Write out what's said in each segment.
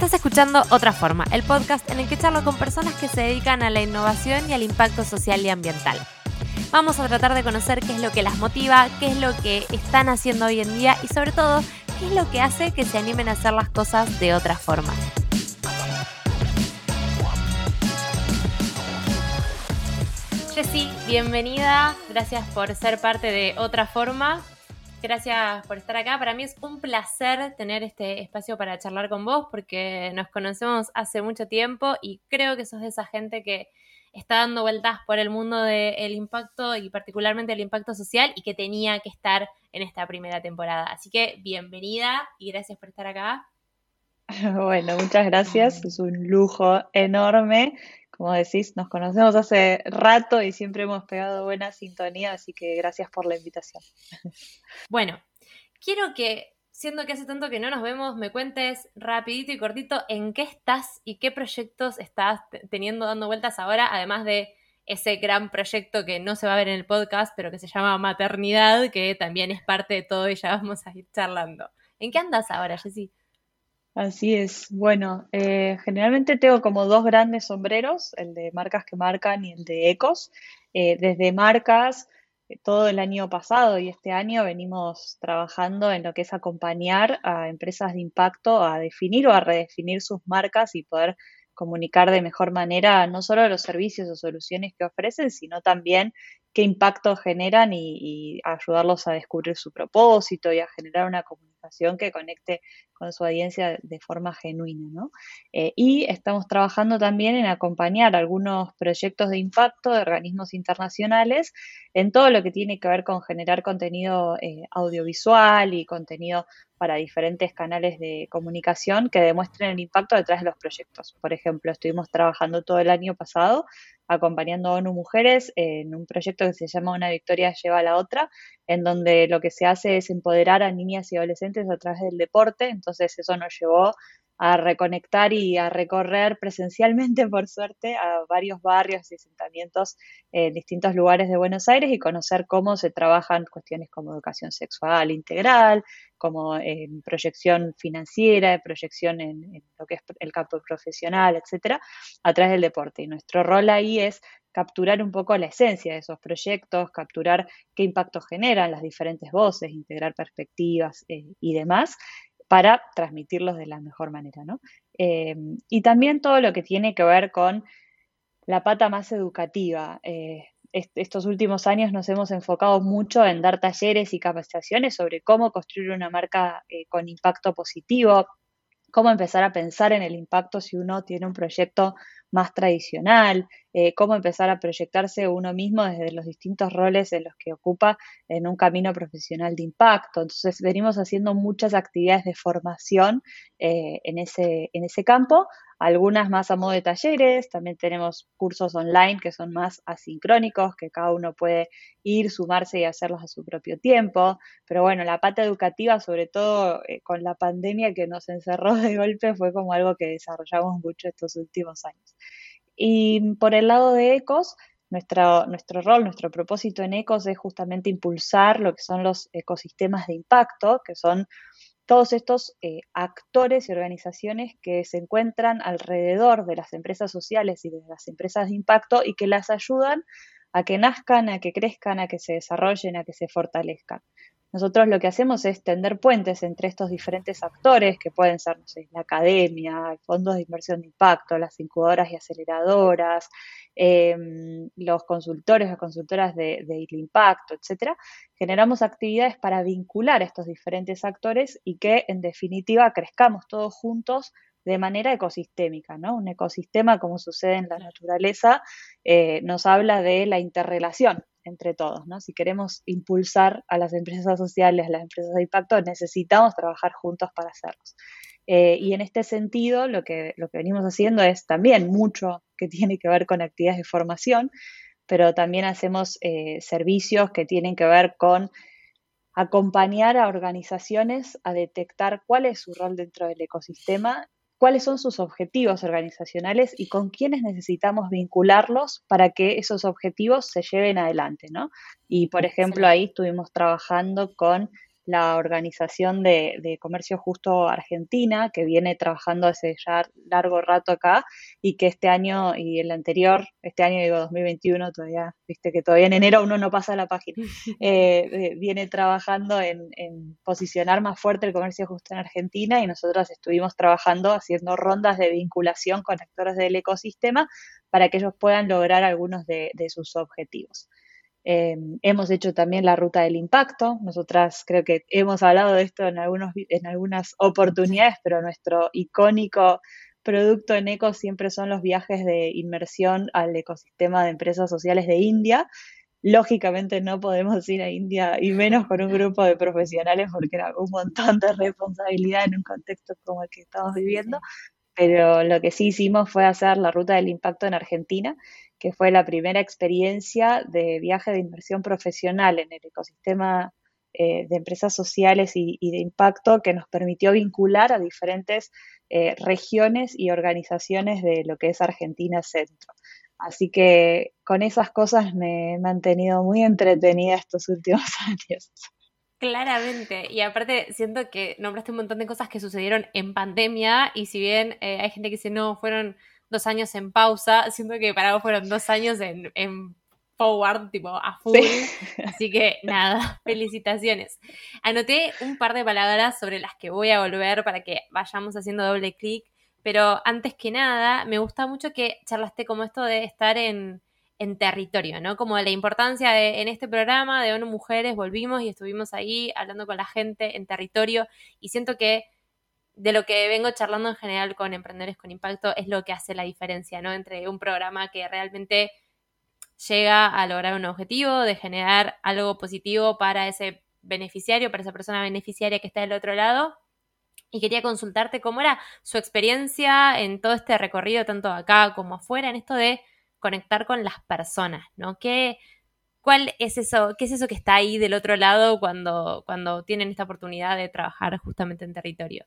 Estás escuchando Otra Forma, el podcast en el que charlo con personas que se dedican a la innovación y al impacto social y ambiental. Vamos a tratar de conocer qué es lo que las motiva, qué es lo que están haciendo hoy en día y sobre todo, qué es lo que hace que se animen a hacer las cosas de otra forma. Jessy, bienvenida. Gracias por ser parte de Otra Forma. Gracias por estar acá. Para mí es un placer tener este espacio para charlar con vos porque nos conocemos hace mucho tiempo y creo que sos de esa gente que está dando vueltas por el mundo del impacto y particularmente el impacto social y que tenía que estar en esta primera temporada. Así que bienvenida y gracias por estar acá. Bueno, muchas gracias. Es un lujo enorme como decís, nos conocemos hace rato y siempre hemos pegado buena sintonía, así que gracias por la invitación. Bueno, quiero que, siendo que hace tanto que no nos vemos, me cuentes rapidito y cortito en qué estás y qué proyectos estás teniendo dando vueltas ahora, además de ese gran proyecto que no se va a ver en el podcast, pero que se llama Maternidad, que también es parte de todo y ya vamos a ir charlando. ¿En qué andas ahora, Jessy? Así es. Bueno, eh, generalmente tengo como dos grandes sombreros, el de marcas que marcan y el de ecos. Eh, desde marcas, eh, todo el año pasado y este año venimos trabajando en lo que es acompañar a empresas de impacto a definir o a redefinir sus marcas y poder comunicar de mejor manera no solo los servicios o soluciones que ofrecen, sino también qué impacto generan y, ayudarlos a descubrir su propósito y a generar una comunicación que conecte con su audiencia de forma genuina. ¿no? Eh, y estamos trabajando también en acompañar algunos proyectos de impacto de organismos internacionales en todo lo que tiene que ver con generar contenido eh, audiovisual y contenido para diferentes canales de comunicación que demuestren el impacto detrás de los proyectos. Por ejemplo, estuvimos trabajando todo el año pasado acompañando a ONU Mujeres en un proyecto que se llama Una Victoria lleva a la otra, en donde lo que se hace es empoderar a niñas y adolescentes a través del deporte. Entonces eso nos llevó a reconectar y a recorrer presencialmente, por suerte, a varios barrios y asentamientos en distintos lugares de Buenos Aires y conocer cómo se trabajan cuestiones como educación sexual integral, como en proyección financiera, proyección en, en lo que es el campo profesional, etcétera, a través del deporte. Y nuestro rol ahí es capturar un poco la esencia de esos proyectos, capturar qué impacto generan las diferentes voces, integrar perspectivas eh, y demás, para transmitirlos de la mejor manera, ¿no? Eh, y también todo lo que tiene que ver con la pata más educativa. Eh, estos últimos años nos hemos enfocado mucho en dar talleres y capacitaciones sobre cómo construir una marca eh, con impacto positivo, cómo empezar a pensar en el impacto si uno tiene un proyecto más tradicional, eh, cómo empezar a proyectarse uno mismo desde los distintos roles en los que ocupa en un camino profesional de impacto. Entonces, venimos haciendo muchas actividades de formación eh, en, ese, en ese campo, algunas más a modo de talleres, también tenemos cursos online que son más asincrónicos, que cada uno puede ir, sumarse y hacerlos a su propio tiempo, pero bueno, la pata educativa, sobre todo eh, con la pandemia que nos encerró de golpe, fue como algo que desarrollamos mucho estos últimos años. Y por el lado de ECOS, nuestro, nuestro rol, nuestro propósito en ECOS es justamente impulsar lo que son los ecosistemas de impacto, que son todos estos eh, actores y organizaciones que se encuentran alrededor de las empresas sociales y de las empresas de impacto y que las ayudan a que nazcan, a que crezcan, a que se desarrollen, a que se fortalezcan. Nosotros lo que hacemos es tender puentes entre estos diferentes actores, que pueden ser, no sé, la academia, fondos de inversión de impacto, las incubadoras y aceleradoras, em, los consultores, las consultoras de, de impacto, etcétera. Generamos actividades para vincular a estos diferentes actores y que, en definitiva, crezcamos todos juntos de manera ecosistémica, ¿no? Un ecosistema, como sucede en la naturaleza, eh, nos habla de la interrelación entre todos, ¿no? Si queremos impulsar a las empresas sociales, a las empresas de impacto, necesitamos trabajar juntos para hacerlos. Eh, y en este sentido, lo que, lo que venimos haciendo es también mucho que tiene que ver con actividades de formación, pero también hacemos eh, servicios que tienen que ver con acompañar a organizaciones a detectar cuál es su rol dentro del ecosistema cuáles son sus objetivos organizacionales y con quiénes necesitamos vincularlos para que esos objetivos se lleven adelante, ¿no? Y, por ejemplo, ahí estuvimos trabajando con la Organización de, Comercio Justo Argentina, que viene trabajando hace ya largo rato acá y que este año y el anterior, este año digo 2021, todavía, viste que todavía en enero uno no pasa la página, eh, eh, viene trabajando en, en, posicionar más fuerte el comercio justo en Argentina y nosotros estuvimos trabajando haciendo rondas de vinculación con actores del ecosistema para que ellos puedan lograr algunos de, sus objetivos. Eh, hemos hecho también la ruta del impacto. Nosotras creo que hemos hablado de esto en, algunos, en algunas oportunidades, pero nuestro icónico producto en eco siempre son los viajes de inmersión al ecosistema de empresas sociales de India. Lógicamente no podemos ir a India y menos con un grupo de profesionales porque era un montón de responsabilidad en un contexto como el que estamos viviendo, pero lo que sí hicimos fue hacer la ruta del impacto en Argentina, que fue la primera experiencia de viaje de inversión profesional en el ecosistema eh, de empresas sociales y, de impacto que nos permitió vincular a diferentes eh, regiones y organizaciones de lo que es Argentina Centro. Así que con esas cosas me he mantenido muy entretenida estos últimos años. Claramente, y aparte siento que nombraste un montón de cosas que sucedieron en pandemia y si bien eh, hay gente que dice no, fueron dos años en pausa, siento que para vos fueron dos años en, forward, tipo a full. Así que nada, felicitaciones. Anoté un par de palabras sobre las que voy a volver para que vayamos haciendo doble clic, pero antes que nada, me gusta mucho que charlaste como esto de estar en en territorio, ¿no? Como la importancia de, en este programa de ONU Mujeres, volvimos y estuvimos ahí hablando con la gente en territorio y siento que de lo que vengo charlando en general con emprendedores con impacto es lo que hace la diferencia, ¿no? Entre un programa que realmente llega a lograr un objetivo, de generar algo positivo para ese beneficiario, para esa persona beneficiaria que está del otro lado. Y quería consultarte cómo era su experiencia en todo este recorrido, tanto acá como afuera, en esto de conectar con las personas, ¿no? ¿Qué, ¿Cuál es eso? ¿Qué es eso que está ahí del otro lado cuando, cuando tienen esta oportunidad de trabajar justamente en territorio?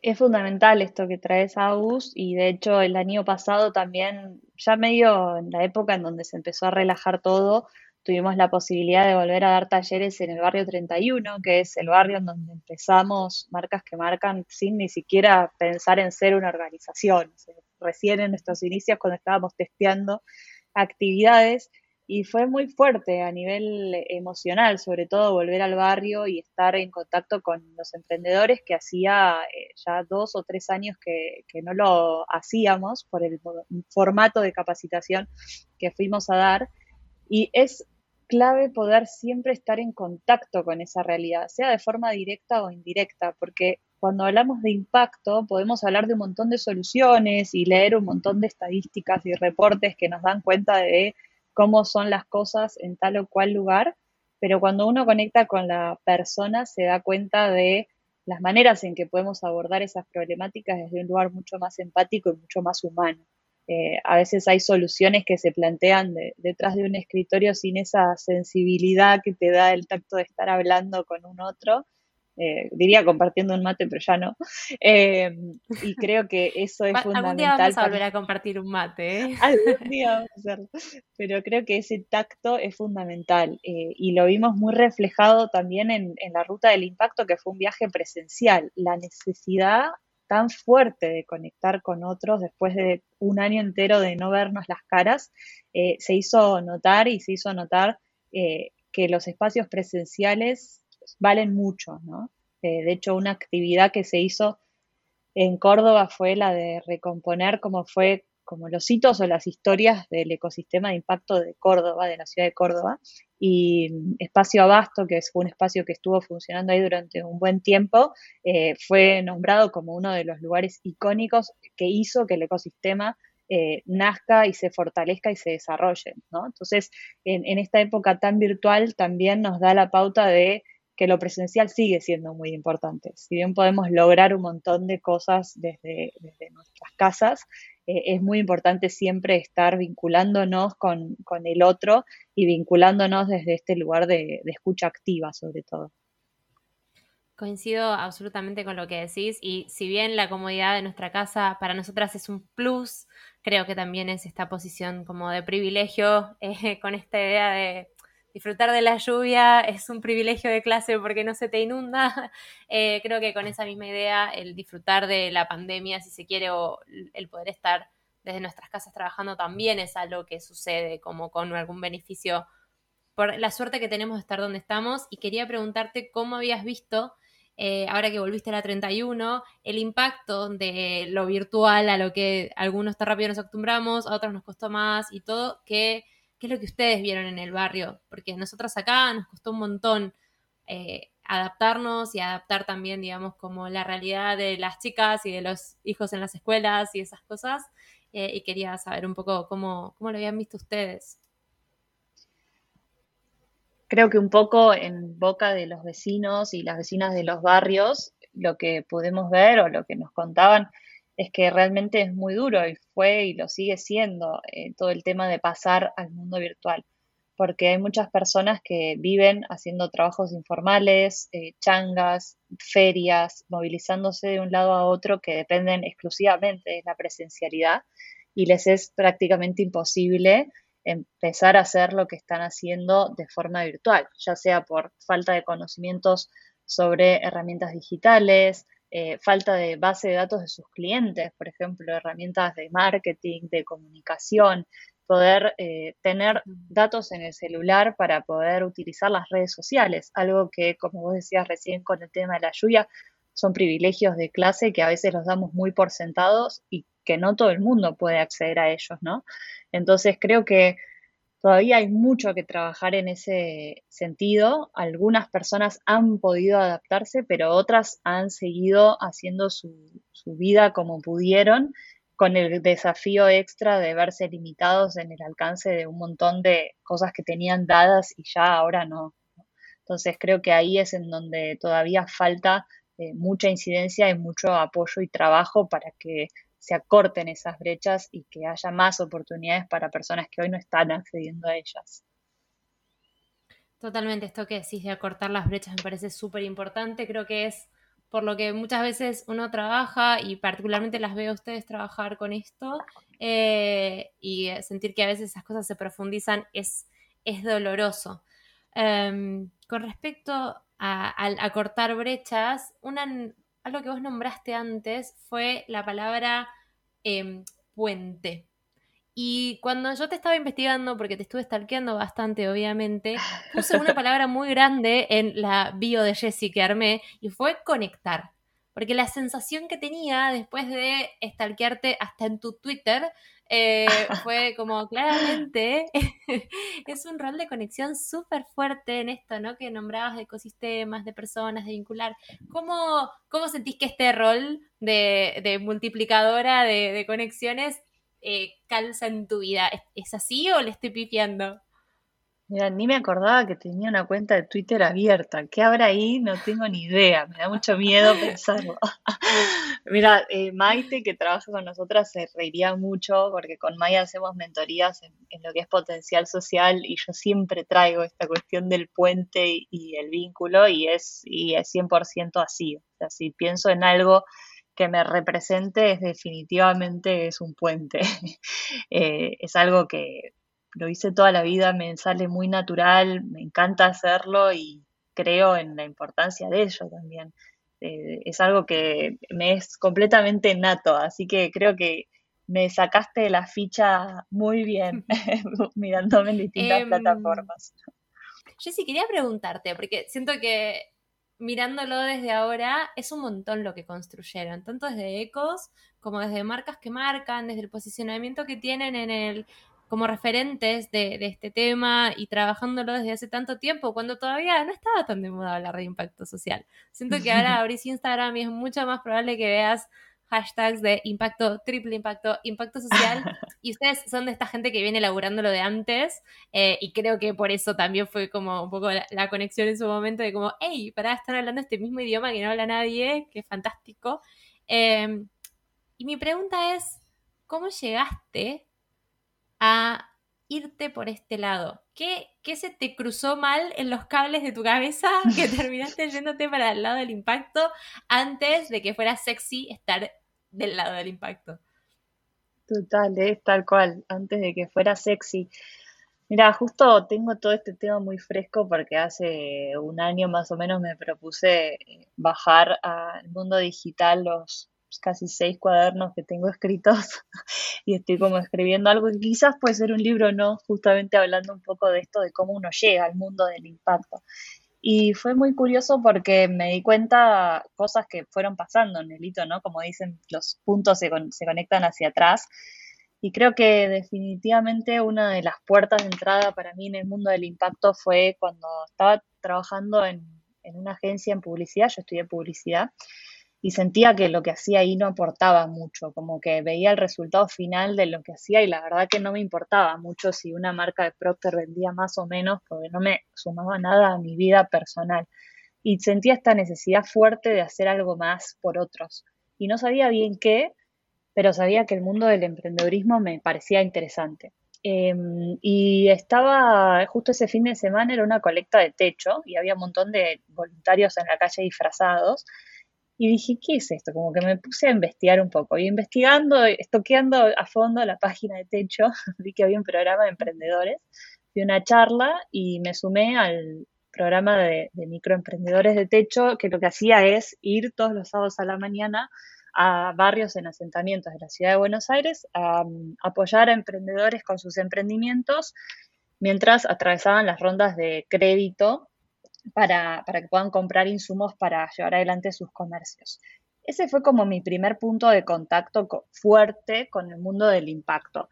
Es fundamental esto que traes, Agus, y de hecho el año pasado también, ya medio en la época en donde se empezó a relajar todo, tuvimos la posibilidad de volver a dar talleres en el barrio 31, que es el barrio en donde empezamos marcas que marcan sin ni siquiera pensar en ser una organización. Recién en nuestros inicios cuando estábamos testeando actividades y fue muy fuerte a nivel emocional, sobre todo volver al barrio y estar en contacto con los emprendedores que hacía eh, ya dos o tres años que, que, no lo hacíamos por el formato de capacitación que fuimos a dar. Y es clave poder siempre estar en contacto con esa realidad, sea de forma directa o indirecta, porque cuando hablamos de impacto podemos hablar de un montón de soluciones y leer un montón de estadísticas y reportes que nos dan cuenta de cómo son las cosas en tal o cual lugar, pero cuando uno conecta con la persona se da cuenta de las maneras en que podemos abordar esas problemáticas desde un lugar mucho más empático y mucho más humano. Eh, a veces hay soluciones que se plantean detrás de un escritorio sin esa sensibilidad que te da el tacto de estar hablando con un otro eh, diría compartiendo un mate, pero ya no. Eh, y creo que eso es fundamental. Algún día vamos a volver a compartir un mate. ¿eh? Algún día vamos a hacerlo. Pero creo que ese tacto es fundamental y lo vimos muy reflejado también en, en la ruta del impacto, que fue un viaje presencial. La necesidad tan fuerte de conectar con otros después de un año entero de no vernos las caras, se hizo notar y se hizo notar que los espacios presenciales valen mucho, ¿no? Eh, de hecho, una actividad que se hizo en Córdoba fue la de recomponer cómo fue como los hitos o las historias del ecosistema de impacto de Córdoba, de la ciudad de Córdoba, y Espacio Abasto, que fue un espacio que estuvo funcionando ahí durante un buen tiempo, eh, fue nombrado como uno de los lugares icónicos que hizo que el ecosistema eh, nazca y se fortalezca y se desarrolle, ¿no? Entonces, en, en esta época tan virtual también nos da la pauta de que lo presencial sigue siendo muy importante. Si bien podemos lograr un montón de cosas desde, nuestras casas, eh, es muy importante siempre estar vinculándonos con, el otro y vinculándonos desde este lugar de, escucha activa sobre todo. Coincido absolutamente con lo que decís y si bien la comodidad de nuestra casa para nosotras es un plus, creo que también es esta posición como de privilegio eh, con esta idea de disfrutar de la lluvia es un privilegio de clase porque no se te inunda. Eh, creo que con esa misma idea, el disfrutar de la pandemia, si se quiere, o el poder estar desde nuestras casas trabajando también es algo que sucede como con algún beneficio por la suerte que tenemos de estar donde estamos. Y quería preguntarte cómo habías visto eh, ahora que volviste a la 31, el impacto de lo virtual a lo que algunos tan rápido nos acostumbramos, a otros nos costó más y todo, ¿qué, qué es lo que ustedes vieron en el barrio? Porque nosotros acá nos costó un montón eh, adaptarnos y adaptar también, digamos, como la realidad de las chicas y de los hijos en las escuelas y esas cosas. Eh, y quería saber un poco cómo, cómo lo habían visto ustedes creo que un poco en boca de los vecinos y las vecinas de los barrios, lo que pudimos ver o lo que nos contaban es que realmente es muy duro y fue y lo sigue siendo eh, todo el tema de pasar al mundo virtual, porque hay muchas personas que viven haciendo trabajos informales, eh, changas, ferias, movilizándose de un lado a otro que dependen exclusivamente de la presencialidad y les es prácticamente imposible empezar a hacer lo que están haciendo de forma virtual, ya sea por falta de conocimientos sobre herramientas digitales, eh, falta de base de datos de sus clientes, por ejemplo, herramientas de marketing, de comunicación, poder eh, tener datos en el celular para poder utilizar las redes sociales, algo que, como vos decías recién con el tema de la lluvia, son privilegios de clase que a veces los damos muy por sentados y que no todo el mundo puede acceder a ellos, ¿no? Entonces creo que todavía hay mucho que trabajar en ese sentido. Algunas personas han podido adaptarse, pero otras han seguido haciendo su, vida como pudieron, con el desafío extra de verse limitados en el alcance de un montón de cosas que tenían dadas y ya ahora no. Entonces creo que ahí es en donde todavía falta eh, mucha incidencia y mucho apoyo y trabajo para que se acorten esas brechas y que haya más oportunidades para personas que hoy no están accediendo a ellas. Totalmente, esto que decís de acortar las brechas me parece súper importante, creo que es por lo que muchas veces uno trabaja y particularmente las veo a ustedes trabajar con esto eh, y sentir que a veces esas cosas se profundizan es, es doloroso. Em, con respecto a, acortar brechas, una, algo que vos nombraste antes fue la palabra em, puente. Y cuando yo te estaba investigando, porque te estuve stalkeando bastante, obviamente, puse una palabra muy grande en la bio de Jessie que armé y fue conectar. Porque la sensación que tenía después de stalkearte hasta en tu Twitter eh, fue como claramente es un rol de conexión súper fuerte en esto, ¿no? Que nombrabas de ecosistemas, de personas, de vincular. ¿Cómo, cómo sentís que este rol de, multiplicadora de, conexiones eh, calza en tu vida? ¿Es, así o le estoy pifiando? Mira, ni me acordaba que tenía una cuenta de Twitter abierta. ¿Qué habrá ahí? No tengo ni idea. Me da mucho miedo pensarlo. Mira, eh, Maite, que trabaja con nosotras, se reiría mucho porque con Maya hacemos mentorías en, lo que es potencial social y yo siempre traigo esta cuestión del puente y, el vínculo y es, y es 100% así. O sea, si pienso en algo que me represente, es definitivamente es un puente. Eh, es algo que lo hice toda la vida, me sale muy natural, me encanta hacerlo y creo en la importancia de ello también. Eh, es algo que me es completamente nato, así que creo que me sacaste la ficha muy bien mirándome en distintas em, plataformas. Sí quería preguntarte, porque siento que mirándolo desde ahora es un montón lo que construyeron, tanto desde ecos como desde marcas que marcan, desde el posicionamiento que tienen en el como referentes de, este tema y trabajándolo desde hace tanto tiempo, cuando todavía no estaba tan de moda hablar de impacto social. Siento que ahora abrís Instagram y es mucho más probable que veas hashtags de impacto, triple impacto, impacto social, y ustedes son de esta gente que viene laburándolo de antes, eh, y creo que por eso también fue como un poco la, conexión en su momento de como, hey, para estar hablando este mismo idioma que no habla nadie, qué fantástico. Em, y mi pregunta es, ¿cómo llegaste a irte por este lado? ¿Qué, ¿Qué, se te cruzó mal en los cables de tu cabeza que terminaste yéndote para el lado del impacto antes de que fuera sexy estar del lado del impacto? Total, es tal cual, antes de que fuera sexy. Mira, justo tengo todo este tema muy fresco porque hace un año más o menos me propuse bajar al mundo digital los casi seis cuadernos que tengo escritos y estoy como escribiendo algo que quizás puede ser un libro, ¿no? Justamente hablando un poco de esto, de cómo uno llega al mundo del impacto. Y fue muy curioso porque me di cuenta cosas que fueron pasando en el hito, ¿no? Como dicen, los puntos se, se conectan hacia atrás. Y creo que definitivamente una de las puertas de entrada para mí en el mundo del impacto fue cuando estaba trabajando en, en una agencia en publicidad, yo estudié publicidad, y sentía que lo que hacía ahí no aportaba mucho, como que veía el resultado final de lo que hacía y la verdad que no me importaba mucho si una marca de Procter vendía más o menos, porque no me sumaba nada a mi vida personal. Y sentía esta necesidad fuerte de hacer algo más por otros. Y no sabía bien qué, pero sabía que el mundo del emprendedurismo me parecía interesante. Em, y estaba, justo ese fin de semana era una colecta de techo y había un montón de voluntarios en la calle disfrazados y dije, ¿qué es esto? Como que me puse a investigar un poco. Y investigando, estoqueando a fondo la página de Techo, vi que había un programa de emprendedores, vi una charla y me sumé al programa de, microemprendedores de Techo, que lo que hacía es ir todos los sábados a la mañana a barrios en asentamientos de la ciudad de Buenos Aires a, a apoyar a emprendedores con sus emprendimientos mientras atravesaban las rondas de crédito para, que puedan comprar insumos para llevar adelante sus comercios. Ese fue como mi primer punto de contacto fuerte con el mundo del impacto.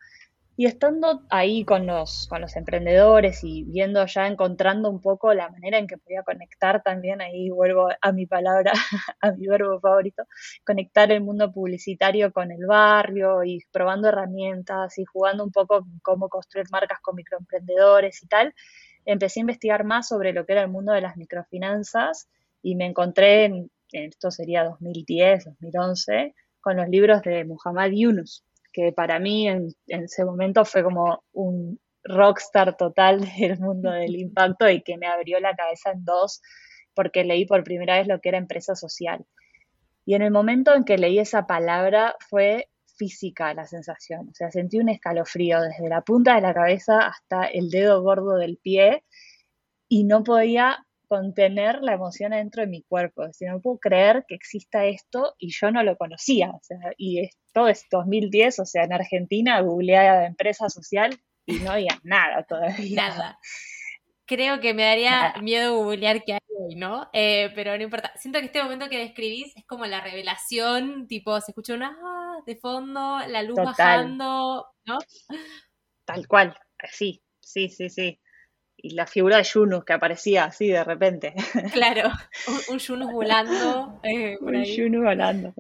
Y estando ahí con los, con los emprendedores y viendo ya, encontrando un poco la manera en que podía conectar también, ahí vuelvo a mi palabra, a mi verbo favorito, conectar el mundo publicitario con el barrio y probando herramientas y jugando un poco cómo construir marcas con microemprendedores y tal, empecé a investigar más sobre lo que era el mundo de las microfinanzas y me encontré, en, esto sería 2010, 2011, con los libros de Muhammad Yunus, que para mí en, ese momento fue como un rockstar total del mundo del impacto y que me abrió la cabeza en dos porque leí por primera vez lo que era empresa social. Y en el momento en que leí esa palabra fue física la sensación, o sea, sentí un escalofrío desde la punta de la cabeza hasta el dedo gordo del pie y no podía contener la emoción dentro de mi cuerpo. O no puedo creer que exista esto y yo no lo conocía. O sea, y esto es 2010, o sea, en Argentina googleaba empresa social y no había nada todavía. Nada. Creo que me daría miedo googlear qué hay hoy, ¿no? Eh, pero no importa. Siento que este momento que describís es como la revelación, tipo, se escucha una de fondo, la luz bajando, ¿no? Tal cual, sí, sí, sí, sí. Y la figura de Yunus que aparecía así de repente. Claro, un, Yunus volando. Eh, un Yunus volando.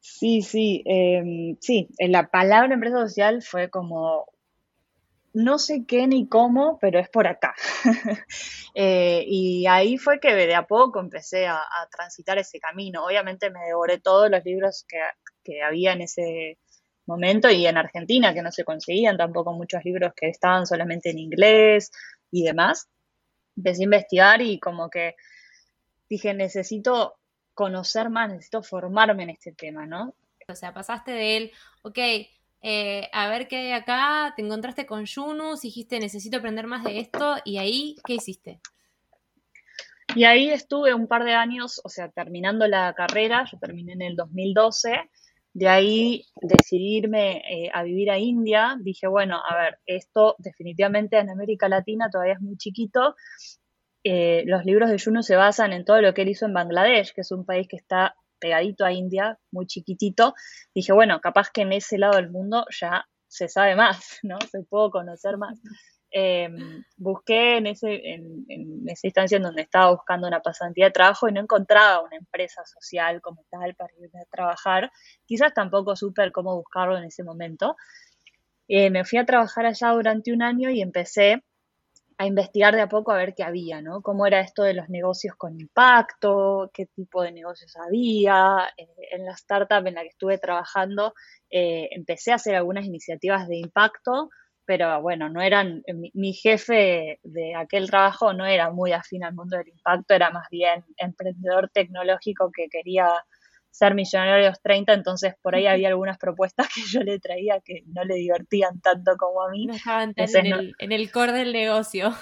Sí, sí, eh, sí, la palabra empresa social fue como no sé qué ni cómo, pero es por acá. Eh, y ahí fue que de a poco empecé a, transitar ese camino. Obviamente me devoré todos los libros que, que, había en ese momento y en Argentina, que no se conseguían tampoco muchos libros que estaban solamente en inglés y demás. Empecé a investigar y como que dije, necesito conocer más, necesito formarme en este tema, ¿no? O sea, pasaste de él, ok, eh, a ver qué hay acá, te encontraste con Yunus, dijiste necesito aprender más de esto y ahí, ¿qué hiciste? Y ahí estuve un par de años, o sea, terminando la carrera, yo terminé en el 2012, de ahí decidirme eh, a vivir a India, dije, bueno, a ver, esto definitivamente en América Latina todavía es muy chiquito. Eh, los libros de Yunus se basan en todo lo que él hizo en Bangladesh, que es un país que está pegadito a India, muy chiquitito, dije, bueno, capaz que en ese lado del mundo ya se sabe más, ¿no? Se puedo conocer más. Em, busqué en, ese, en, esa instancia donde estaba buscando una pasantía de trabajo y no encontraba una empresa social como tal para irme a trabajar. Quizás tampoco supe cómo buscarlo en ese momento. Eh, me fui a trabajar allá durante un año y empecé a investigar de a poco a ver qué había, ¿no? Cómo era esto de los negocios con impacto, qué tipo de negocios había. Eh, en la startup en la que estuve trabajando eh, empecé a hacer algunas iniciativas de impacto, pero bueno, no eran, mi, jefe de aquel trabajo no era muy afín al mundo del impacto, era más bien emprendedor tecnológico que quería ser millonario a los 30, entonces por ahí había algunas propuestas que yo le traía que no le divertían tanto como a mí. No estaban en, el, en el core del negocio.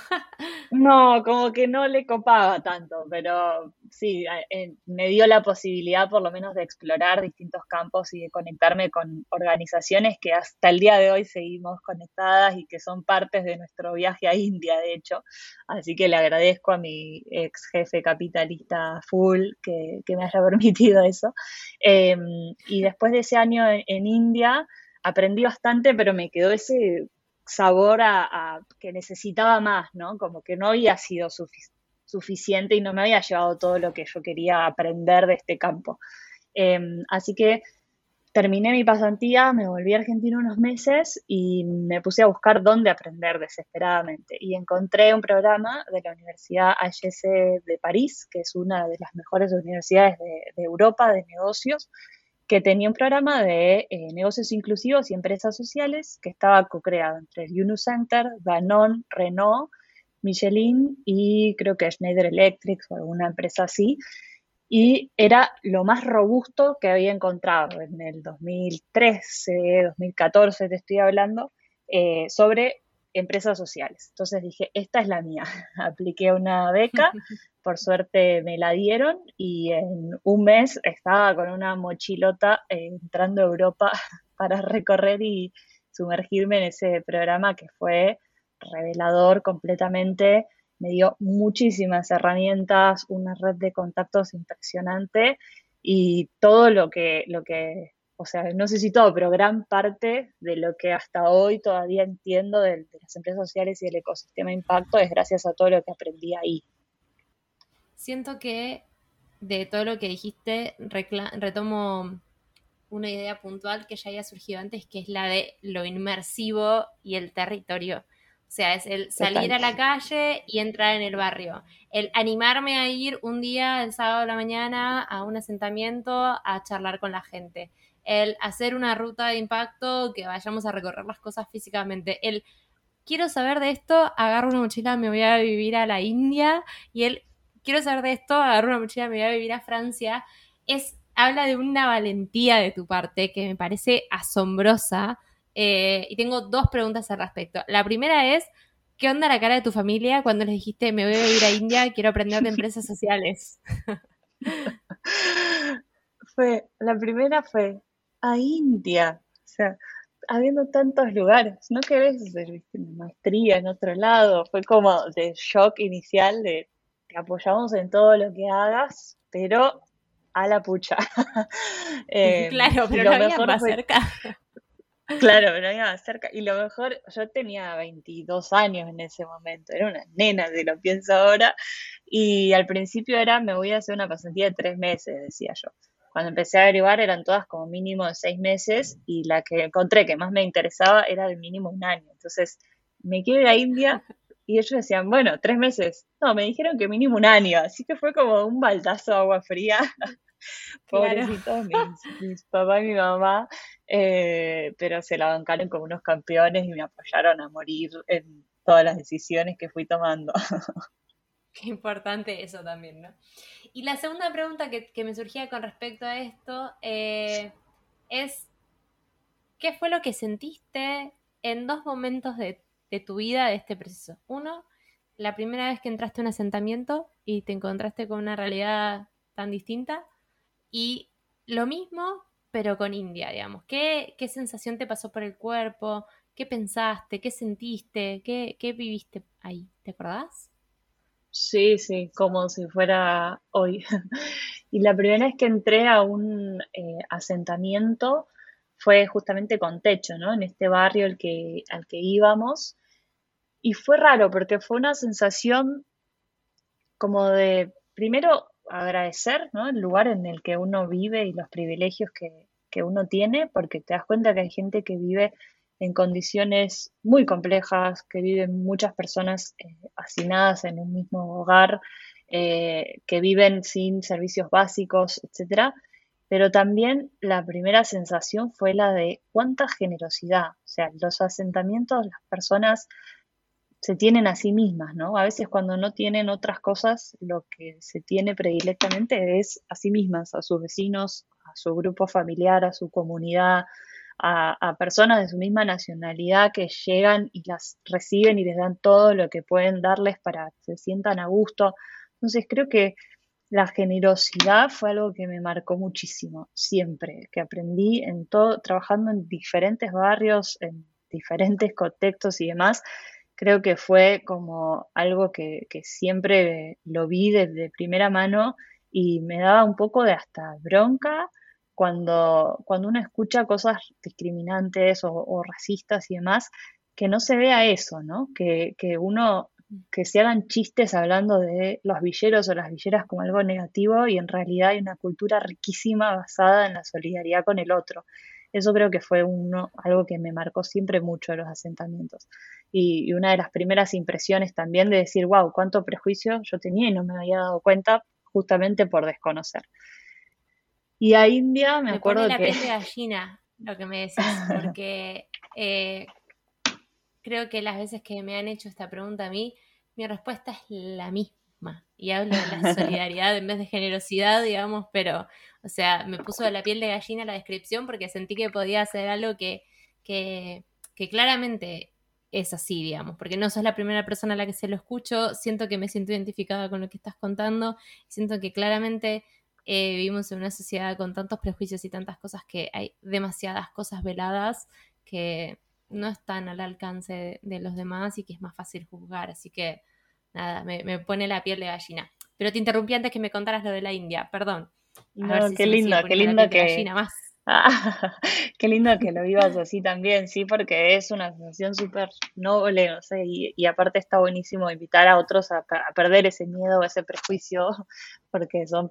no, como que no le copaba tanto, pero sí, eh, me dio la posibilidad por lo menos de explorar distintos campos y de conectarme con organizaciones que hasta el día de hoy seguimos conectadas y que son partes de nuestro viaje a India, de hecho. Así que le agradezco a mi ex jefe capitalista full que, me haya permitido eso. Em, y después de ese año en, India aprendí bastante, pero me quedó ese sabor a, que necesitaba más, ¿no? Como que no había sido suficiente y no me había llevado todo lo que yo quería aprender de este campo. Em, así que terminé mi pasantía, me volví a Argentina unos meses y me puse a buscar dónde aprender desesperadamente. Y encontré un programa de la Universidad HEC de París, que es una de las mejores universidades de, Europa de negocios, que tenía un programa de eh, negocios inclusivos y empresas sociales que estaba co-creado entre el Unicenter, Danone, Renault, Michelin y creo que Schneider Electric o alguna empresa así y era lo más robusto que había encontrado en el 2013, 2014, te estoy hablando, eh, sobre empresas sociales. Entonces dije, esta es la mía. Apliqué una beca, por suerte me la dieron y en un mes estaba con una mochilota eh, entrando a Europa para recorrer y sumergirme en ese programa que fue revelador completamente me dio muchísimas herramientas, una red de contactos impresionante y todo lo que, lo que, o sea, no sé si todo, pero gran parte de lo que hasta hoy todavía entiendo de, las empresas sociales y del ecosistema impacto es gracias a todo lo que aprendí ahí. Siento que de todo lo que dijiste, retomo una idea puntual que ya había surgido antes, que es la de lo inmersivo y el territorio. O sea, es el salir a la calle y entrar en el barrio. El animarme a ir un día, el sábado de la mañana, a un asentamiento a charlar con la gente. El hacer una ruta de impacto, que vayamos a recorrer las cosas físicamente. El quiero saber de esto, agarro una mochila, me voy a vivir a la India. Y el quiero saber de esto, agarro una mochila, me voy a vivir a Francia. Es, habla de una valentía de tu parte que me parece asombrosa eh, y tengo dos preguntas al respecto. La primera es, ¿qué onda la cara de tu familia cuando les dijiste, me voy a ir a India, quiero aprender de empresas sociales? fue, la primera fue, a India. O sea, habiendo tantos lugares, ¿no querés hacer una maestría en otro lado? Fue como de shock inicial de te apoyamos en todo lo que hagas, pero a la pucha. Eh, claro, pero no había más cerca. Claro, pero iba cerca. Y lo mejor, yo tenía 22 años en ese momento, era una nena, si lo pienso ahora. Y al principio era, me voy a hacer una pasantía de tres meses, decía yo. Cuando empecé a averiguar eran todas como mínimo de seis meses y la que encontré que más me interesaba era de mínimo un año. Entonces, me quiero ir a India y ellos decían, bueno, tres meses. No, me dijeron que mínimo un año. Así que fue como un baldazo de agua fría. Pobrecitos mis, papás y mi mamá, eh, pero se la bancaron como unos campeones y me apoyaron a morir en todas las decisiones que fui tomando. Qué importante eso también, ¿no? Y la segunda pregunta que, me surgía con respecto a esto eh, es, ¿qué fue lo que sentiste en dos momentos de, de tu vida de este proceso? Uno, la primera vez que entraste a un asentamiento y te encontraste con una realidad tan distinta. Y lo mismo, pero con India, digamos. ¿Qué, qué sensación te pasó por el cuerpo? ¿Qué pensaste? ¿Qué sentiste? ¿Qué, qué viviste ahí? ¿Te acordás? Sí, sí, como si fuera hoy. y la primera vez que entré a un eh, asentamiento fue justamente con techo, ¿no? En este barrio que, al que íbamos. Y fue raro porque fue una sensación como de, primero, agradecer ¿no? el lugar en el que uno vive y los privilegios que, uno tiene, porque te das cuenta que hay gente que vive en condiciones muy complejas, que viven muchas personas eh, hacinadas en un mismo hogar, eh, que viven sin servicios básicos, etc. Pero también la primera sensación fue la de cuánta generosidad. O sea, los asentamientos, las personas se tienen a sí mismas, ¿no? A veces cuando no tienen otras cosas, lo que se tiene predilectamente es a sí mismas, a sus vecinos, a su grupo familiar, a su comunidad, a, personas de su misma nacionalidad que llegan y las reciben y les dan todo lo que pueden darles para que se sientan a gusto. Entonces creo que la generosidad fue algo que me marcó muchísimo, siempre, que aprendí en todo, trabajando en diferentes barrios, en diferentes contextos y demás, creo que fue como algo que, que siempre lo vi desde primera mano y me daba un poco de hasta bronca cuando, cuando uno escucha cosas discriminantes o, racistas y demás, que no se vea eso, ¿no? Que, que, uno, que se hagan chistes hablando de los villeros o las villeras como algo negativo y en realidad hay una cultura riquísima basada en la solidaridad con el otro. Eso creo que fue uno, algo que me marcó siempre mucho de los asentamientos. Y, y, una de las primeras impresiones también de decir, wow, cuánto prejuicio yo tenía y no me había dado cuenta justamente por desconocer. Y a India me, acuerdo pone la que... piel de gallina lo que me decís, porque eh, creo que las veces que me han hecho esta pregunta a mí, mi respuesta es la misma. Y hablo de la solidaridad en vez de generosidad, digamos, pero, o sea, me puso la piel de gallina la descripción porque sentí que podía hacer algo que, que, claramente es así, digamos, porque no sos la primera persona a la que se lo escucho, siento que me siento identificada con lo que estás contando, siento que claramente eh, vivimos en una sociedad con tantos prejuicios y tantas cosas que hay demasiadas cosas veladas que no están al alcance de, los demás y que es más fácil juzgar. Así que nada, me, pone la piel de gallina. Pero te interrumpí antes que me contaras lo de la India, perdón. No, qué lindo, qué lindo que... Más. qué lindo que lo vivas así también, sí, porque es una sensación súper noble, no sé, y, aparte está buenísimo invitar a otros a, a, perder ese miedo, ese prejuicio, porque son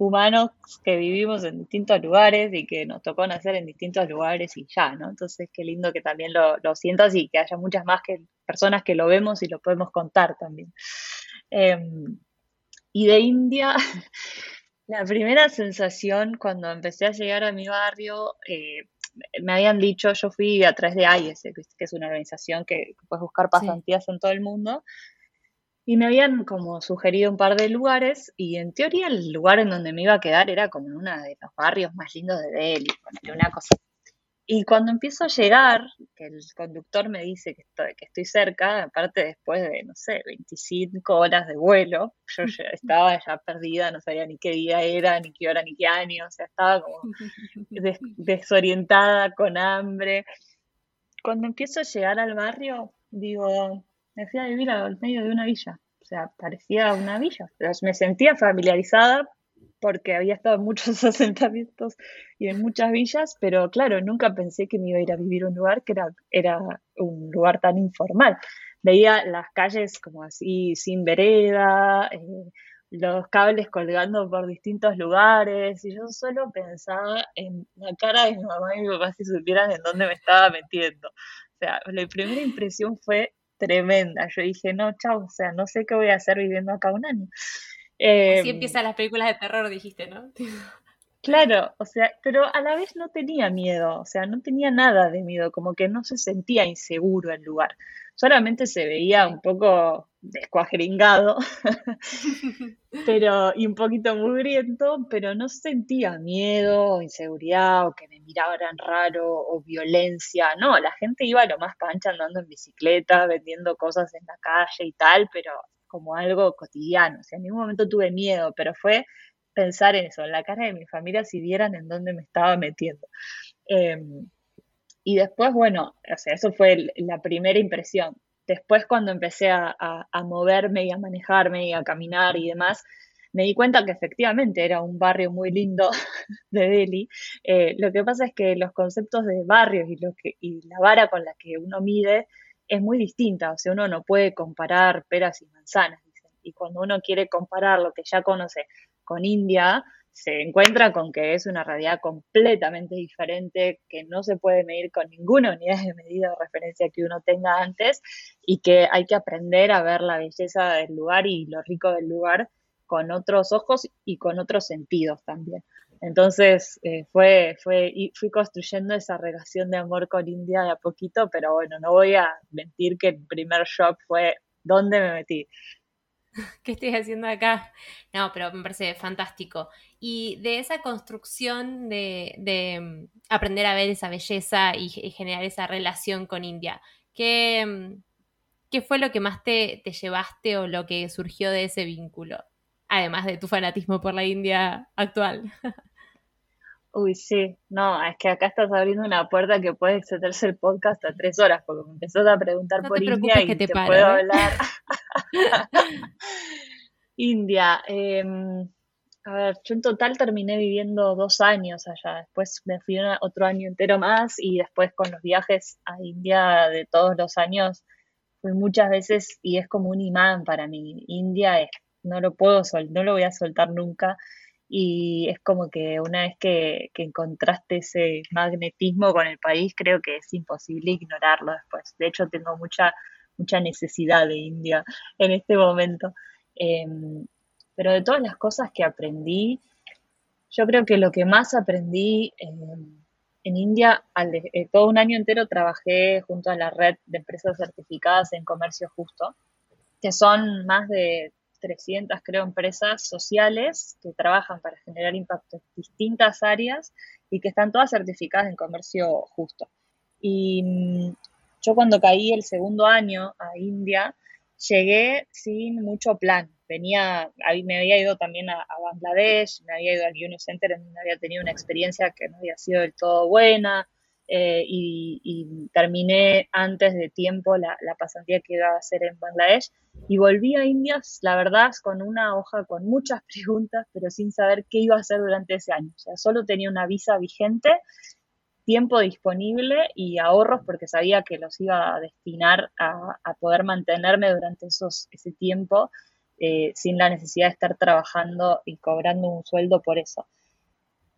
humanos que vivimos en distintos lugares y que nos tocó nacer en distintos lugares y ya, ¿no? Entonces, qué lindo que también lo, sientas y que haya muchas más que personas que lo vemos y lo podemos contar también. Em, y de India, la primera sensación cuando empecé a llegar a mi barrio, eh, me habían dicho, yo fui a través de AIES, que es una organización que, puedes buscar pasantías en todo el mundo, y me habían como sugerido un par de lugares y en teoría el lugar en donde me iba a quedar era como en uno de los barrios más lindos de Delhi, una cosa. Y cuando empiezo a llegar, que el conductor me dice que estoy, que estoy cerca, aparte después de, no sé, 25 horas de vuelo, yo ya estaba ya perdida, no sabía ni qué día era, ni qué hora, ni qué año, o sea, estaba como desorientada, con hambre. Cuando empiezo a llegar al barrio, digo, me fui a vivir al medio de una villa. O sea, parecía una villa. Pero me sentía familiarizada porque había estado en muchos asentamientos y en muchas villas, pero claro, nunca pensé que me iba a ir a vivir a un lugar que era, era un lugar tan informal. Veía las calles como así, sin vereda, eh, los cables colgando por distintos lugares, y yo solo pensaba en la cara de mi mamá y mi papá si supieran en dónde me estaba metiendo. O sea, la primera impresión fue tremenda. Yo dije, no, chao, o sea, no sé qué voy a hacer viviendo acá un año. Así em, empiezan las películas de terror, dijiste, ¿no? Claro, o sea, pero a la vez no tenía miedo, o sea, no tenía nada de miedo, como que no se sentía inseguro el lugar. Solamente se veía un poco descuajringado, pero, y un poquito mugriento, pero no sentía miedo o inseguridad o que me miraran raro o violencia. No, la gente iba a lo más pancha andando en bicicleta, vendiendo cosas en la calle y tal, pero como algo cotidiano. O sea, en ningún momento tuve miedo, pero fue pensar en eso, en la cara de mi familia, si vieran en dónde me estaba metiendo. Em, y después, bueno, o sea, eso fue la primera impresión. Después, cuando empecé a, moverme y a manejarme y a caminar y demás, me di cuenta que efectivamente era un barrio muy lindo de Delhi. Eh, lo que pasa es que los conceptos de barrios y, lo que, y la vara con la que uno mide es muy distinta. O sea, uno no puede comparar peras y manzanas. Y cuando uno quiere comparar lo que ya conoce con India, se encuentra con que es una realidad completamente diferente, que no se puede medir con ninguna unidad de medida o referencia que uno tenga antes y que hay que aprender a ver la belleza del lugar y lo rico del lugar con otros ojos y con otros sentidos también. Entonces eh, fue, fue, y fui construyendo esa relación de amor con India de a poquito, pero bueno, no voy a mentir que el primer shock fue ¿dónde me metí? ¿Qué estoy haciendo acá? No, pero me parece fantástico. Y de esa construcción de, mm, aprender a ver esa belleza y, generar esa relación con India, ¿qué, mm, ¿qué, fue lo que más te, te llevaste o lo que surgió de ese vínculo? Además de tu fanatismo por la India actual. Uy, sí, no, es que acá estás abriendo una puerta que puede extenderse el podcast a tres horas, porque me empezó a preguntar por India y te, puedo ¿eh? hablar. India, em, a ver, yo en total terminé viviendo dos años allá, después me fui otro año entero más y después con los viajes a India de todos los años fui muchas veces y es como un imán para mí. India es, no lo puedo sol, no lo voy a soltar nunca y es como que una vez que, encontraste ese magnetismo con el país, creo que es imposible ignorarlo después. De hecho, tengo mucha, mucha necesidad de India en este momento. Em, pero de todas las cosas que aprendí, yo creo que lo que más aprendí em, en India, al eh, todo un año entero trabajé junto a la red de empresas certificadas en comercio justo, que son más de 300, creo, empresas sociales que trabajan para generar impacto en distintas áreas y que están todas certificadas en comercio justo. Y mm, yo cuando caí el segundo año a India, llegué sin mucho plan. Venía, me había ido también a, Bangladesh, me había ido al Unicenter en donde había tenido una experiencia que no había sido del todo buena, eh, y, terminé antes de tiempo la, pasantía que iba a hacer en Bangladesh y volví a India, la verdad, con una hoja con muchas preguntas, pero sin saber qué iba a hacer durante ese año. O sea, solo tenía una visa vigente, tiempo disponible y ahorros porque sabía que los iba a destinar a, poder mantenerme durante esos, ese tiempo eh, sin la necesidad de estar trabajando y cobrando un sueldo por eso.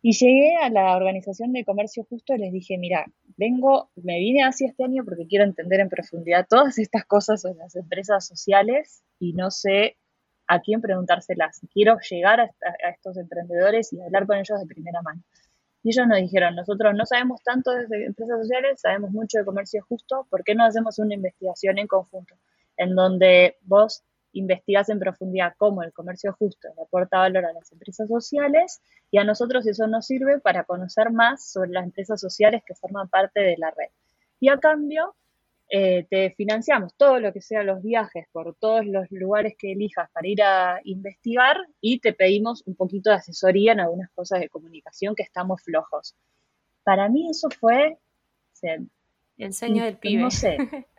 Y llegué a la Organización de Comercio Justo y les dije, mira, vengo, me vine hacia este año porque quiero entender en profundidad todas estas cosas sobre las empresas sociales y no sé a quién preguntárselas. Quiero llegar a, estos emprendedores y hablar con ellos de primera mano. Y ellos nos dijeron, nosotros no sabemos tanto de empresas sociales, sabemos mucho de comercio justo, ¿por qué no hacemos una investigación en conjunto? En donde vos investigas en profundidad cómo el comercio justo le aporta valor a las empresas sociales y a nosotros eso nos sirve para conocer más sobre las empresas sociales que forman parte de la red. Y a cambio, eh, te financiamos todo lo que sea los viajes por todos los lugares que elijas para ir a investigar y te pedimos un poquito de asesoría en algunas cosas de comunicación que estamos flojos. Para mí eso fue... el sueño del pibe. No sé,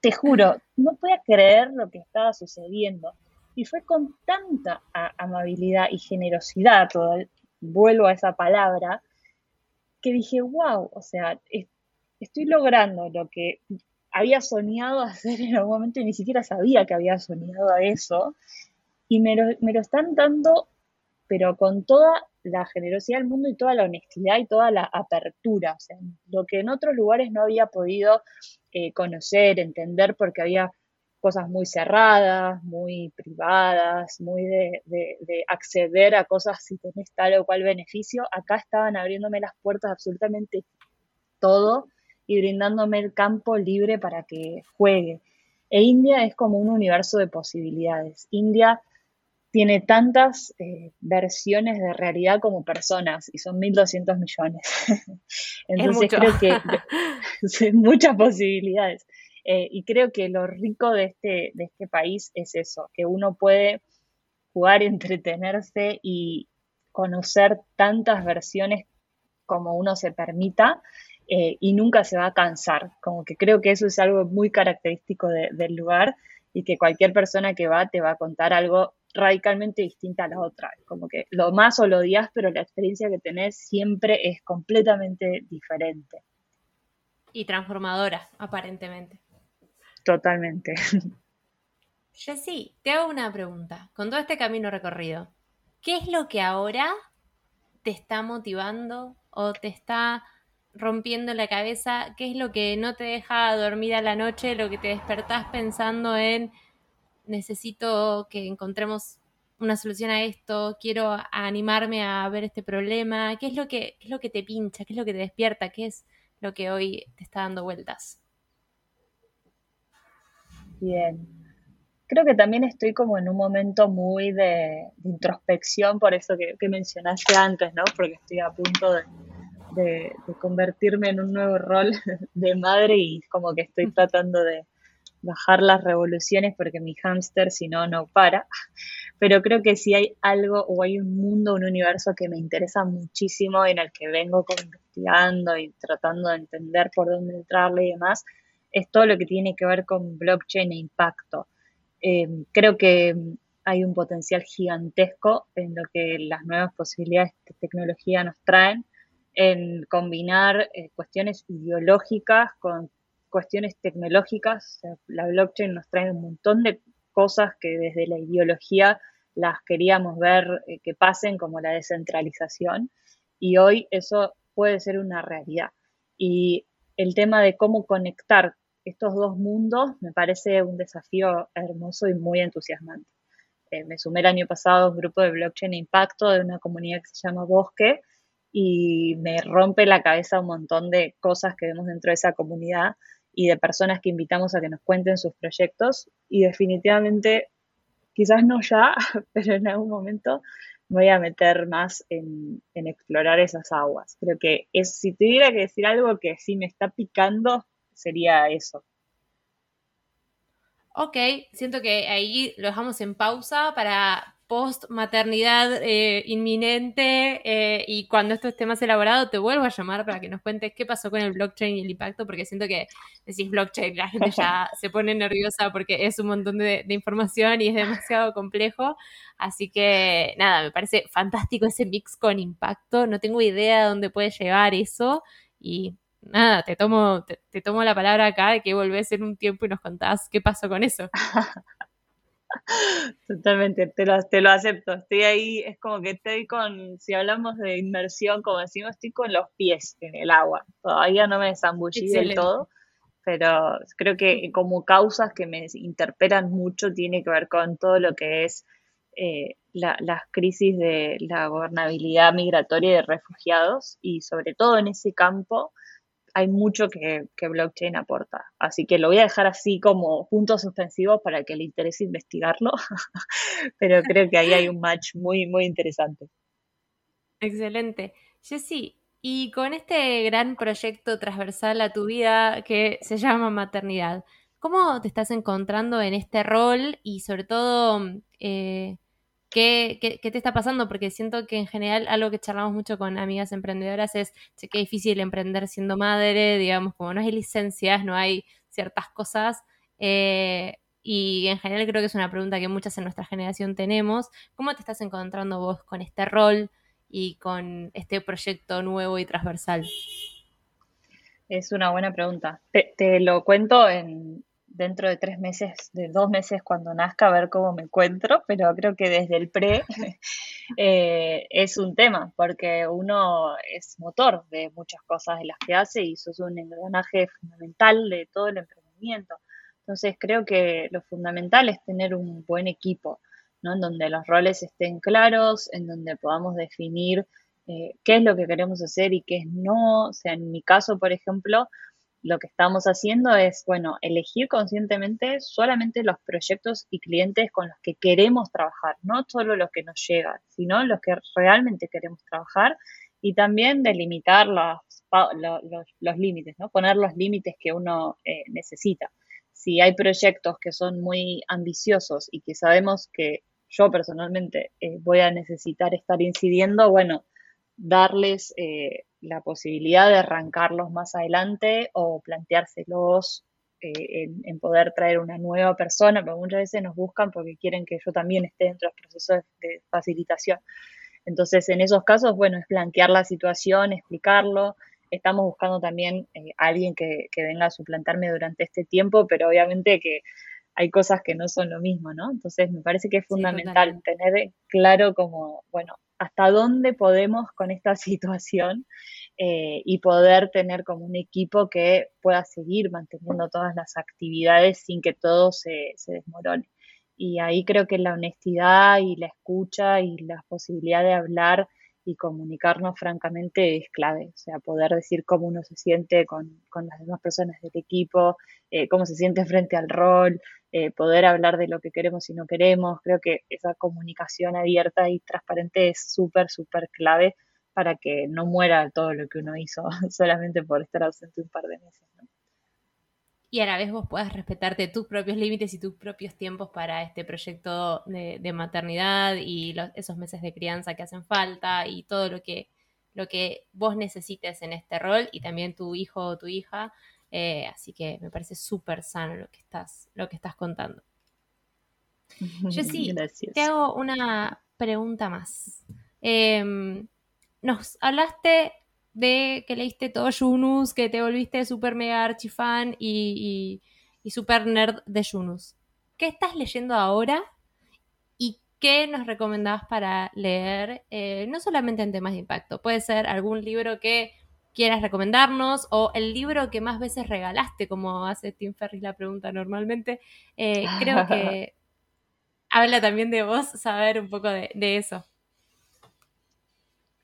te juro, no podía creer lo que estaba sucediendo. Y fue con tanta amabilidad y generosidad, todo, vuelvo a esa palabra, que dije, wow, o sea, estoy logrando lo que había soñado hacer en algún momento y ni siquiera sabía que había soñado a eso. Y me lo, me lo están dando, pero con toda la generosidad del mundo y toda la honestidad y toda la apertura. O lo que en otros lugares no había podido eh, conocer, entender, porque había cosas muy cerradas, muy privadas, muy de, acceder a cosas si tenés tal o cual beneficio. Acá estaban abriéndome las puertas absolutamente todo y brindándome el campo libre para que juegue. E India es como un universo de posibilidades. India tiene tantas eh, versiones de realidad como personas y son 1.200 millones. Entonces creo que hay muchas posibilidades. Eh, y creo que lo rico de este, de este país es eso, que uno puede jugar, entretenerse y conocer tantas versiones como uno se permita eh, y nunca se va a cansar. Como que creo que eso es algo muy característico del lugar y que cualquier persona que va te va a contar algo radicalmente distinta a la otra. Como que lo más o lo odias, pero la experiencia que tenés siempre es completamente diferente. Y transformadora, aparentemente. Totalmente. Jessy, te hago una pregunta. Con todo este camino recorrido, ¿qué es lo que ahora te está motivando o te está rompiendo la cabeza? ¿Qué es lo que no te deja dormir a la noche? Lo que te despertás pensando en necesito que encontremos una solución a esto, quiero animarme a ver este problema, ¿qué es lo que, qué es lo que te pincha, qué es lo que te despierta, qué es lo que hoy te está dando vueltas? Bien. Creo que también estoy como en un momento muy de, introspección, por eso que, mencionaste antes, ¿no? Porque estoy a punto de, convertirme en un nuevo rol de madre y como que estoy tratando de bajar las revoluciones porque mi hámster si no, no para. Pero creo que si hay algo o hay un mundo, un universo que me interesa muchísimo en el que vengo investigando y tratando de entender por dónde entrarle y demás, es todo lo que tiene que ver con blockchain e impacto. Eh, creo que hay un potencial gigantesco en lo que las nuevas posibilidades de tecnología nos traen, en combinar eh, cuestiones ideológicas con cuestiones tecnológicas. la blockchain nos trae un montón de cosas que desde la ideología las queríamos ver eh, que pasen, como la descentralización, y hoy eso puede ser una realidad. Y el tema de cómo conectar estos dos mundos me parece un desafío hermoso y muy entusiasmante. Eh, me sumé el año pasado a un grupo de blockchain impacto de una comunidad que se llama Bosque y me rompe la cabeza un montón de cosas que vemos dentro de esa comunidad y de personas que invitamos a que nos cuenten sus proyectos y definitivamente, quizás no ya, pero en algún momento me voy a meter más en, explorar esas aguas. Creo que es, si tuviera que decir algo que sí me está picando, sería eso. Ok, siento que ahí lo dejamos en pausa para post maternidad eh, inminente eh, y cuando esto esté más elaborado te vuelvo a llamar para que nos cuentes qué pasó con el blockchain y el impacto porque siento que decís blockchain la gente ya se pone nerviosa porque es un montón de, de, información y es demasiado complejo. Así que nada me parece fantástico ese mix con impacto. No tengo idea de dónde puede llegar eso. Y nada, te tomo, te, tomo la palabra acá de que volvés en un tiempo y nos contás qué pasó con eso. Totalmente, te lo, te lo acepto. Estoy ahí, es como que estoy con, si hablamos de inmersión, como decimos, estoy con los pies en el agua. Todavía no me zambullí del todo, pero creo que como causas que me interpelan mucho tiene que ver con todo lo que es eh, las crisis de la gobernabilidad migratoria de refugiados y sobre todo en ese campo hay mucho que, blockchain aporta. Así que lo voy a dejar así como punto suspensivo para que le interese investigarlo, pero creo que ahí hay un match muy, muy interesante. Excelente. Jessy, y con este gran proyecto transversal a tu vida que se llama maternidad, ¿cómo te estás encontrando en este rol y sobre todo eh, ¿Qué, te está pasando? Porque siento que en general algo que charlamos mucho con amigas emprendedoras es que es difícil emprender siendo madre, digamos, como no hay licencias, no hay ciertas cosas. Eh, y en general creo que es una pregunta que muchas en nuestra generación tenemos. ¿Cómo te estás encontrando vos con este rol y con este proyecto nuevo y transversal? Es una buena pregunta. te lo cuento en, dentro de tres meses, de dos meses cuando nazca, a ver cómo me encuentro, pero creo que desde el pre eh, es un tema, porque uno es motor de muchas cosas de las que hace y eso es un engranaje fundamental de todo el emprendimiento. Entonces creo que lo fundamental es tener un buen equipo, ¿no? En donde los roles estén claros, en donde podamos definir eh, qué es lo que queremos hacer y qué es no. O sea, en mi caso, por ejemplo, lo que estamos haciendo es, bueno, elegir conscientemente solamente los proyectos y clientes con los que queremos trabajar, no solo los que nos llegan, sino los que realmente queremos trabajar y también delimitar los, los, límites, ¿no? Poner los límites que uno eh, necesita. Si hay proyectos que son muy ambiciosos y que sabemos que yo personalmente eh, voy a necesitar estar incidiendo, bueno, darles eh, la posibilidad de arrancarlos más adelante o planteárselos eh, en, poder traer una nueva persona, porque muchas veces nos buscan porque quieren que yo también esté dentro del proceso de, facilitación. Entonces, en esos casos, bueno, es plantear la situación, explicarlo. Estamos buscando también eh, alguien que, que venga a suplantarme durante este tiempo, pero obviamente que hay cosas que no son lo mismo, ¿no? Entonces, me parece que es fundamental tener claro como, bueno, hasta dónde podemos con esta situación eh, y poder tener como un equipo que pueda seguir manteniendo todas las actividades sin que todo se, se desmorone. Y ahí creo que la honestidad y la escucha y la posibilidad de hablar y comunicarnos francamente es clave. O sea, poder decir cómo uno se siente con, las demás personas del equipo, eh, cómo se siente frente al rol, eh, poder hablar de lo que queremos y no queremos. Creo que esa comunicación abierta y transparente es súper, súper clave para que no muera todo lo que uno hizo solamente por estar ausente un par de meses. ¿no? Y a la vez vos puedas respetarte tus propios límites y tus propios tiempos para este proyecto de, maternidad y esos meses de crianza que hacen falta y todo lo que, lo que vos necesites en este rol y también tu hijo o tu hija. Eh, así que me parece súper sano lo que estás, lo que estás contando. Jessy, te hago una pregunta más. Em, nos hablaste de que leíste todo Yunus, que te volviste super mega archifan y, y, super nerd de Yunus. ¿Qué estás leyendo ahora y qué nos recomendabas para leer? Eh, no solamente en temas de impacto, puede ser algún libro que quieras recomendarnos o el libro que más veces regalaste, como hace Tim Ferris la pregunta normalmente. Eh, creo que habla también de vos saber un poco de eso.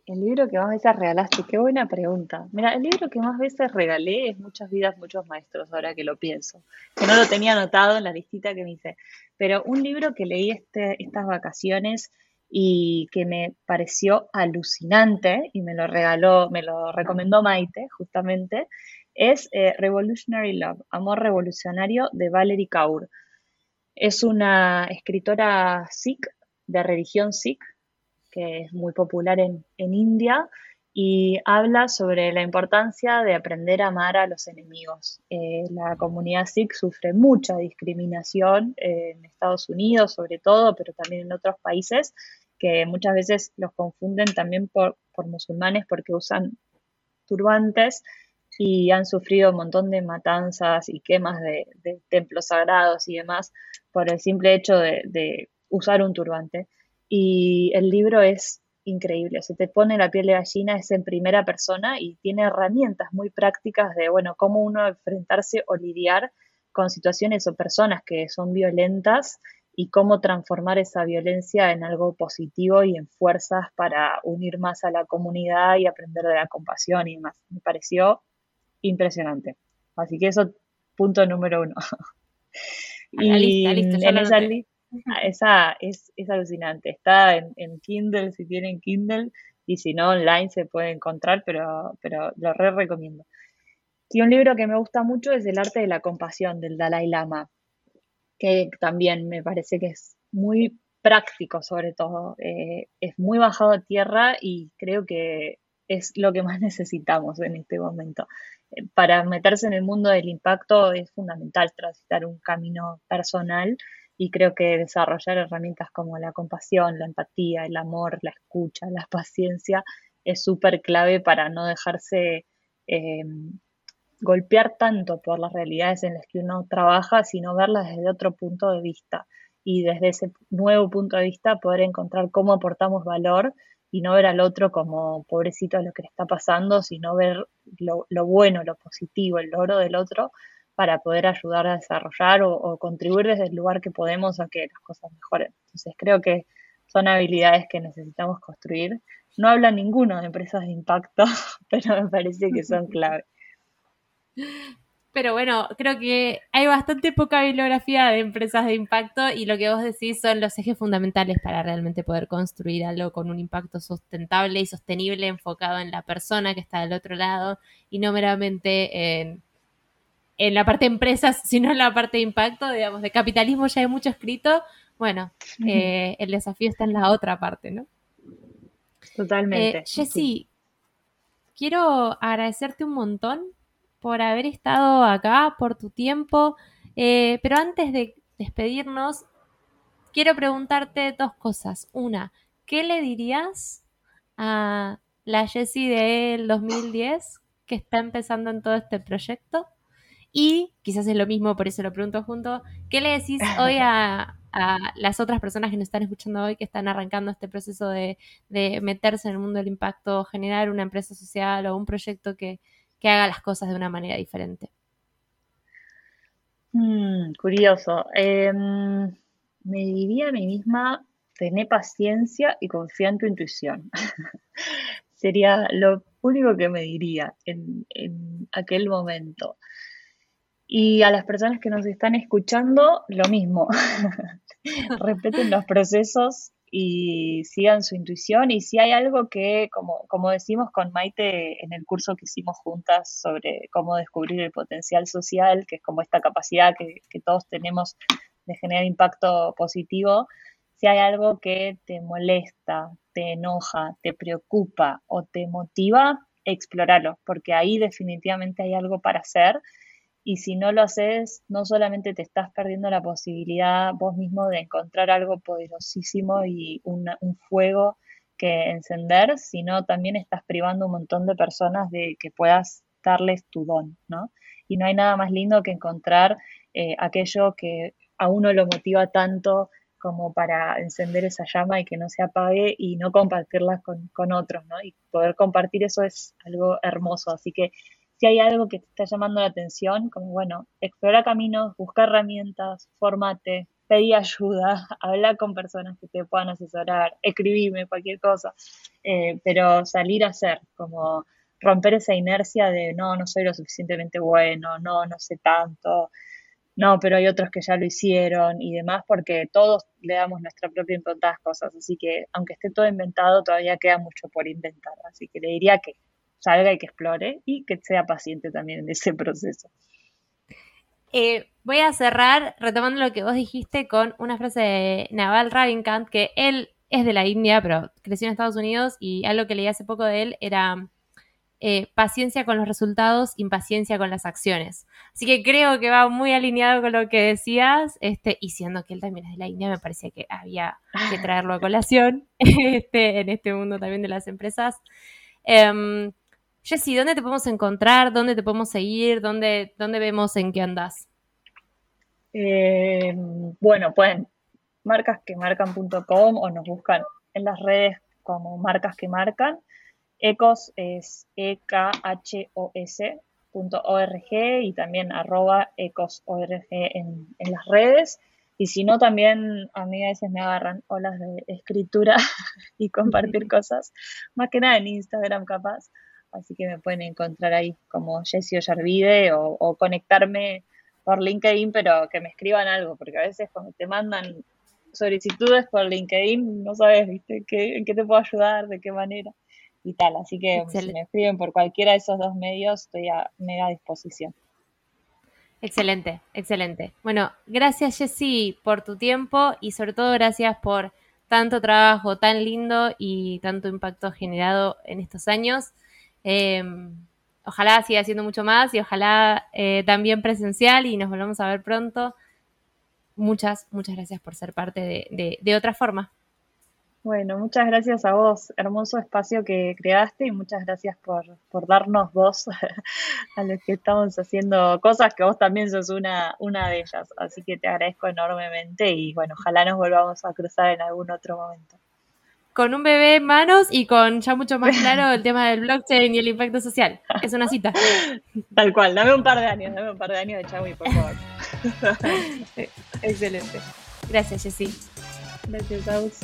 El libro que más veces regalaste, qué buena pregunta. Mira, el libro que más veces regalé es Muchas vidas, muchos maestros, ahora que lo pienso. Que no lo tenía anotado en la listita que me hice. Pero un libro que leí este, estas vacaciones y que me pareció alucinante y me lo regaló, me lo recomendó Maite, justamente, es eh, Revolutionary Love, Amor Revolucionario de Valerie Kaur. Es una escritora sikh, de religión sikh, que es muy popular en, India y habla sobre la importancia de aprender a amar a los enemigos. Eh, la comunidad Sikh sufre mucha discriminación eh, en Estados Unidos, sobre todo, pero también en otros países, que muchas veces los confunden también por, musulmanes porque usan turbantes y han sufrido un montón de matanzas y quemas de, templos sagrados y demás por el simple hecho de usar un turbante. Y el libro es increíble, se te pone la piel de gallina, es en primera persona y tiene herramientas muy prácticas de, bueno, cómo uno enfrentarse o lidiar con situaciones o personas que son violentas y cómo transformar esa violencia en algo positivo y en fuerzas para unir más a la comunidad y aprender de la compasión y demás. Me pareció impresionante. Así que eso, punto número uno. y en esa esa es, es alucinante. Está en, Kindle si tienen Kindle y si no online se puede encontrar, pero, pero lo re recomiendo. Y un libro que me gusta mucho es El arte de la compasión del Dalai Lama, que también me parece que es muy práctico sobre todo. Eh, es muy bajado a tierra y creo que es lo que más necesitamos en este momento. Eh, para meterse en el mundo del impacto es fundamental transitar un camino personal y creo que desarrollar herramientas como la compasión, la empatía, el amor, la escucha, la paciencia es súper clave para no dejarse eh, golpear tanto por las realidades en las que uno trabaja, sino verlas desde otro punto de vista. Y desde ese nuevo punto de vista poder encontrar cómo aportamos valor y no ver al otro como pobrecito de lo que le está pasando, sino ver lo, lo bueno, lo positivo, el logro del otro para poder ayudar a desarrollar o, contribuir desde el lugar que podemos a que las cosas mejoren. Entonces creo que son habilidades que necesitamos construir. No habla ninguno de empresas de impacto, pero me parece que son clave. Pero bueno, creo que hay bastante poca bibliografía de empresas de impacto y lo que vos decís son los ejes fundamentales para realmente poder construir algo con un impacto sustentable y sostenible enfocado en la persona que está del otro lado y no meramente en en la parte de empresas, sino en la parte de impacto, digamos, de capitalismo ya hay mucho escrito. Bueno, eh, el desafío está en la otra parte, ¿no? Totalmente. Eh, Jessy, quiero agradecerte un montón por haber estado acá, por tu tiempo, eh, pero antes de despedirnos, quiero preguntarte dos cosas. Una, ¿qué le dirías a la Jessie del 2010 que está empezando en todo este proyecto? Y quizás es lo mismo, por eso lo pregunto junto, ¿qué le decís hoy a, las otras personas que nos están escuchando hoy, que están arrancando este proceso de, meterse en el mundo del impacto, generar una empresa social o un proyecto que, haga las cosas de una manera diferente? Mm, curioso. Em, me diría a mí misma, tener paciencia y confía en tu intuición. Sería lo único que me diría en aquel momento. Y a las personas que nos están escuchando, lo mismo. Respeten los procesos y sigan su intuición. Y si hay algo que, como, como decimos con Maite en el curso que hicimos juntas sobre cómo descubrir el potencial social, que es como esta capacidad que, que todos tenemos de generar impacto positivo, si hay algo que te molesta, te enoja, te preocupa o te motiva, explóralo, porque ahí definitivamente hay algo para hacer y si no lo haces, no solamente te estás perdiendo la posibilidad vos mismo de encontrar algo poderosísimo y un fuego que encender, sino también estás privando un montón de personas de que puedas darles tu don, ¿no? Y no hay nada más lindo que encontrar eh, aquello que a uno lo motiva tanto como para encender esa llama y que no se apague y no compartirla con, con otros, ¿no? Y poder compartir eso es algo hermoso, así que si hay algo que te está llamando la atención, como bueno, explora caminos, busca herramientas, formate, pedí ayuda, habla con personas que te puedan asesorar, escribirme cualquier cosa, eh, pero salir a hacer, como romper esa inercia de no, no soy lo suficientemente bueno, no, no sé tanto, no, pero hay otros que ya lo hicieron y demás, porque todos le damos nuestra propia impronta a las cosas, así que aunque esté todo inventado, todavía queda mucho por inventar, así que le diría que salga y que explore y que sea paciente también en ese proceso. Eh, voy a cerrar retomando lo que vos dijiste con una frase de Naval Ravikant, que él es de la India, pero creció en Estados Unidos y algo que leí hace poco de él era eh, paciencia con los resultados, impaciencia con las acciones. Así que creo que va muy alineado con lo que decías, este, y siendo que él también es de la India, me parecía que había que traerlo a colación este, en este mundo también de las empresas. Em, Jessy, ¿dónde te podemos encontrar? ¿Dónde te podemos seguir? ¿Dónde, dónde vemos en qué andas? Eh, bueno, pueden marcasquemarcan.com o nos buscan en las redes como marcas que marcan. Ecos es e o y también arroba ecosorg en, en las redes. Y si no, también a mí a veces me agarran olas de escritura y compartir cosas, más que nada en Instagram capaz así que me pueden encontrar ahí como Jessie Ollarvide o, o conectarme por LinkedIn, pero que me escriban algo, porque a veces cuando te mandan solicitudes por LinkedIn no sabes, ¿viste? ¿Qué, ¿En qué te puedo ayudar? ¿De qué manera? Y tal, así que si me escriben por cualquiera de esos dos medios, estoy a mega disposición. Excelente, excelente. Bueno, gracias Jessy por tu tiempo y sobre todo gracias por tanto trabajo tan lindo y tanto impacto generado en estos años. Em, ojalá siga siendo mucho más y ojalá eh, también presencial y nos volvamos a ver pronto. Muchas, muchas gracias por ser parte de, de, otra forma. Bueno, muchas gracias a vos, hermoso espacio que creaste y muchas gracias por, por darnos voz a los que estamos haciendo cosas que vos también sos una, una de ellas. Así que te agradezco enormemente y bueno, ojalá nos volvamos a cruzar en algún otro momento con un bebé en manos y con ya mucho más claro el tema del blockchain y el impacto social. Es una cita. Tal cual, dame un par de años, dame un par de años de Chaui, por favor. Excelente. Gracias, Jessy. Gracias, Aus.